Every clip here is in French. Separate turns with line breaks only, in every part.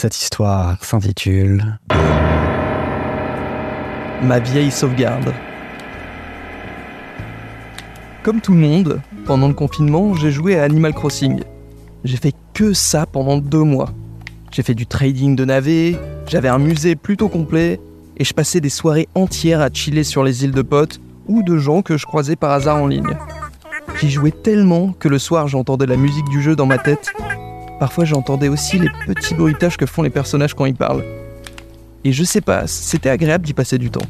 Cette histoire s'intitule
Ma vieille sauvegarde. Comme tout le monde, pendant le confinement, j'ai joué à Animal Crossing. J'ai fait que ça pendant deux mois. J'ai fait du trading de navets, j'avais un musée plutôt complet, et je passais des soirées entières à chiller sur les îles de potes ou de gens que je croisais par hasard en ligne. J'y jouais tellement que le soir j'entendais la musique du jeu dans ma tête. Parfois j'entendais aussi les petits bruitages que font les personnages quand ils parlent. Et je sais pas, c'était agréable d'y passer du temps.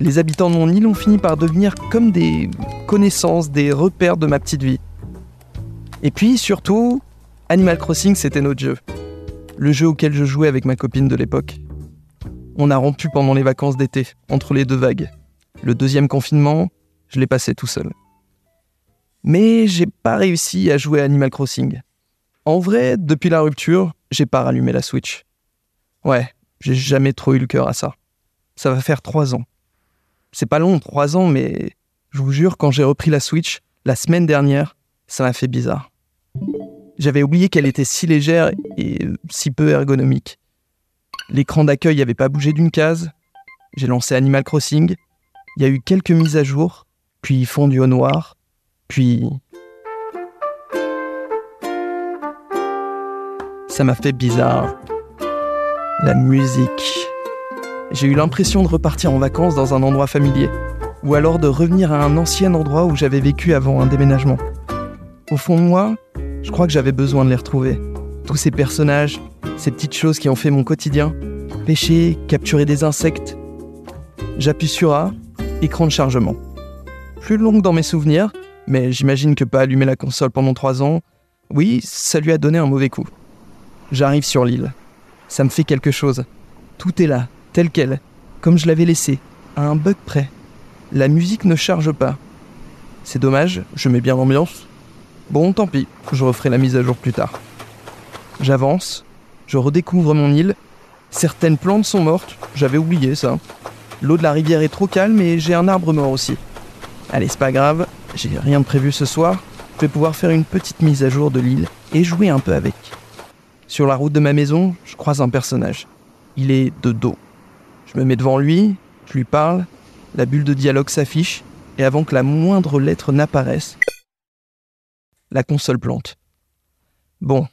Les habitants de mon île ont fini par devenir comme des connaissances, des repères de ma petite vie. Et puis surtout, Animal Crossing c'était notre jeu. Le jeu auquel je jouais avec ma copine de l'époque. On a rompu pendant les vacances d'été, entre les deux vagues. Le deuxième confinement, je l'ai passé tout seul. Mais j'ai pas réussi à jouer à Animal Crossing. En vrai, depuis la rupture, j'ai pas rallumé la Switch. Ouais, j'ai jamais trop eu le cœur à ça. Ça va faire trois ans. C'est pas long, trois ans, mais je vous jure, quand j'ai repris la Switch, la semaine dernière, ça m'a fait bizarre. J'avais oublié qu'elle était si légère et si peu ergonomique. L'écran d'accueil n'avait pas bougé d'une case. J'ai lancé Animal Crossing. Il y a eu quelques mises à jour, puis fondu au noir, puis... Ça m'a fait bizarre. La musique. J'ai eu l'impression de repartir en vacances dans un endroit familier, ou alors de revenir à un ancien endroit où j'avais vécu avant un déménagement. Au fond de moi, je crois que j'avais besoin de les retrouver. Tous ces personnages, ces petites choses qui ont fait mon quotidien. Pêcher, capturer des insectes. J'appuie sur A, écran de chargement. Plus long que dans mes souvenirs, mais j'imagine que pas allumer la console pendant trois ans, oui, ça lui a donné un mauvais coup. J'arrive sur l'île ça me fait quelque chose. Tout est là, tel quel, comme je l'avais laissé, à un bug près. La musique ne charge pas. C'est dommage, je mets bien l'ambiance. Bon, tant pis, je referai la mise à jour plus tard. J'avance, je redécouvre mon île. Certaines plantes sont mortes, j'avais oublié ça. L'eau de la rivière est trop calme et j'ai un arbre mort aussi. Allez, c'est pas grave, j'ai rien de prévu ce soir. Je vais pouvoir faire une petite mise à jour de l'île et jouer un peu avec. Sur la route de ma maison, je croise un personnage. Il est de dos. Je me mets devant lui, je lui parle, la bulle de dialogue s'affiche, et avant que la moindre lettre n'apparaisse, la console plante. Bon,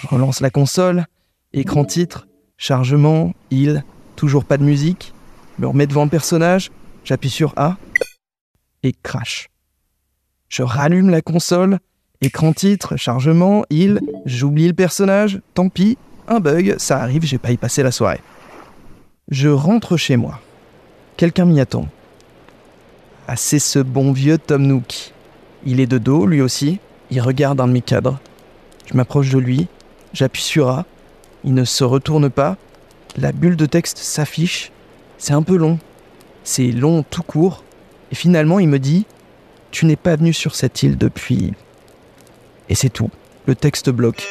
je relance la console, écran titre, chargement, il, toujours pas de musique, me remets devant le personnage, j'appuie sur A, et crash. Je rallume la console, Écran titre, chargement, il, j'oublie le personnage, tant pis, un bug, ça arrive, j'ai pas y passé la soirée. Je rentre chez moi. Quelqu'un m'y attend. Ah, c'est ce bon vieux Tom Nook. Il est de dos, lui aussi, il regarde un de mes cadres. Je m'approche de lui, j'appuie sur A, il ne se retourne pas, la bulle de texte s'affiche, c'est un peu long. C'est long tout court, et finalement il me dit Tu n'es pas venu sur cette île depuis et c'est tout. Le texte bloque.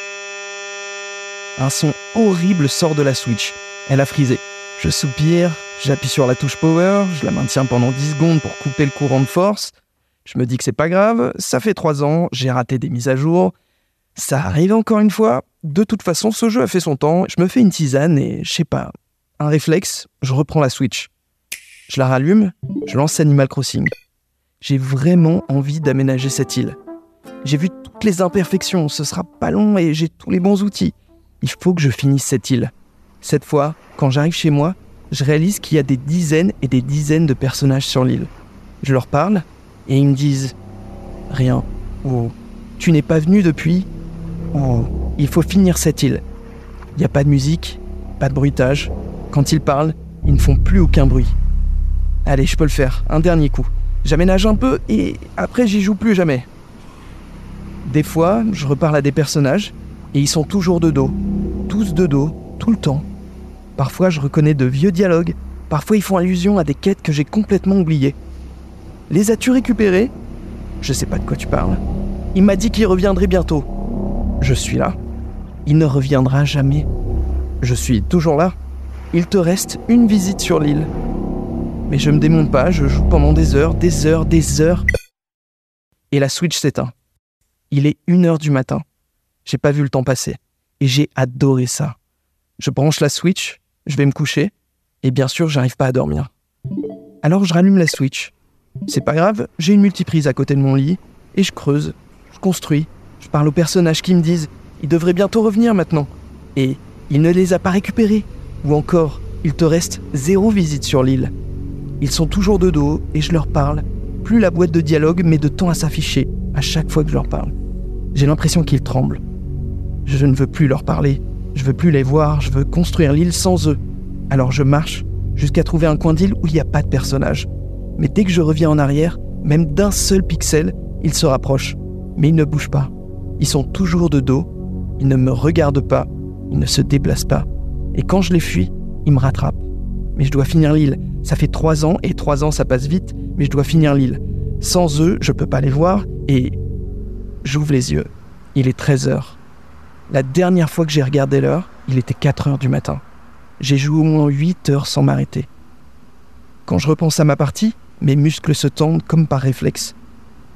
Un son horrible sort de la Switch. Elle a frisé. Je soupire, j'appuie sur la touche power, je la maintiens pendant 10 secondes pour couper le courant de force. Je me dis que c'est pas grave, ça fait 3 ans, j'ai raté des mises à jour. Ça arrive encore une fois. De toute façon, ce jeu a fait son temps. Je me fais une tisane et je sais pas. Un réflexe, je reprends la Switch. Je la rallume, je lance Animal Crossing. J'ai vraiment envie d'aménager cette île. J'ai vu toutes les imperfections, ce sera pas long et j'ai tous les bons outils. Il faut que je finisse cette île. Cette fois, quand j'arrive chez moi, je réalise qu'il y a des dizaines et des dizaines de personnages sur l'île. Je leur parle et ils me disent Rien. Ou Tu n'es pas venu depuis Ou Il faut finir cette île. Il n'y a pas de musique, pas de bruitage. Quand ils parlent, ils ne font plus aucun bruit. Allez, je peux le faire. Un dernier coup. J'aménage un peu et après j'y joue plus jamais. Des fois, je reparle à des personnages et ils sont toujours de dos. Tous de dos, tout le temps. Parfois, je reconnais de vieux dialogues. Parfois, ils font allusion à des quêtes que j'ai complètement oubliées. Les as-tu récupérés Je sais pas de quoi tu parles. Il m'a dit qu'il reviendrait bientôt. Je suis là. Il ne reviendra jamais. Je suis toujours là. Il te reste une visite sur l'île. Mais je me démonte pas, je joue pendant des heures, des heures, des heures. Et la Switch s'éteint. Il est 1h du matin. J'ai pas vu le temps passer. Et j'ai adoré ça. Je branche la Switch, je vais me coucher, et bien sûr, j'arrive pas à dormir. Alors je rallume la Switch. C'est pas grave, j'ai une multiprise à côté de mon lit, et je creuse, je construis, je parle aux personnages qui me disent il devrait bientôt revenir maintenant. Et il ne les a pas récupérés. Ou encore, il te reste zéro visite sur l'île. Ils sont toujours de dos et je leur parle. Plus la boîte de dialogue met de temps à s'afficher à chaque fois que je leur parle. J'ai l'impression qu'ils tremblent. Je ne veux plus leur parler. Je veux plus les voir. Je veux construire l'île sans eux. Alors je marche jusqu'à trouver un coin d'île où il n'y a pas de personnage. Mais dès que je reviens en arrière, même d'un seul pixel, ils se rapprochent. Mais ils ne bougent pas. Ils sont toujours de dos ils ne me regardent pas, ils ne se déplacent pas. Et quand je les fuis, ils me rattrapent. Mais je dois finir l'île. Ça fait trois ans, et trois ans ça passe vite, mais je dois finir l'île. Sans eux, je peux pas les voir, et j'ouvre les yeux. Il est 13 heures. La dernière fois que j'ai regardé l'heure, il était 4 heures du matin. J'ai joué au moins 8 heures sans m'arrêter. Quand je repense à ma partie, mes muscles se tendent comme par réflexe.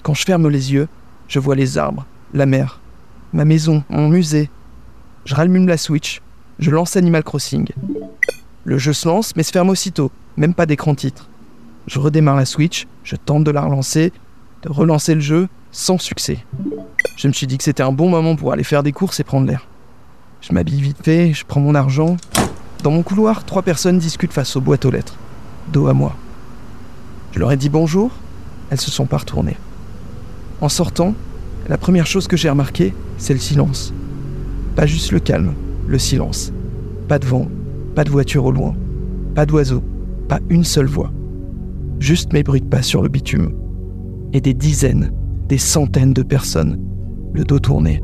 Quand je ferme les yeux, je vois les arbres, la mer, ma maison, mon musée. Je rallume la Switch, je lance Animal Crossing. Le jeu se lance mais se ferme aussitôt, même pas d'écran titre. Je redémarre la Switch, je tente de la relancer, de relancer le jeu, sans succès. Je me suis dit que c'était un bon moment pour aller faire des courses et prendre l'air. Je m'habille vite fait, je prends mon argent. Dans mon couloir, trois personnes discutent face aux boîtes aux lettres, dos à moi. Je leur ai dit bonjour, elles se sont pas retournées. En sortant, la première chose que j'ai remarqué, c'est le silence. Pas juste le calme, le silence. Pas de vent, pas de voiture au loin, pas d'oiseaux, pas une seule voix. Juste mes bruits de pas sur le bitume. Et des dizaines, des centaines de personnes, le dos tourné.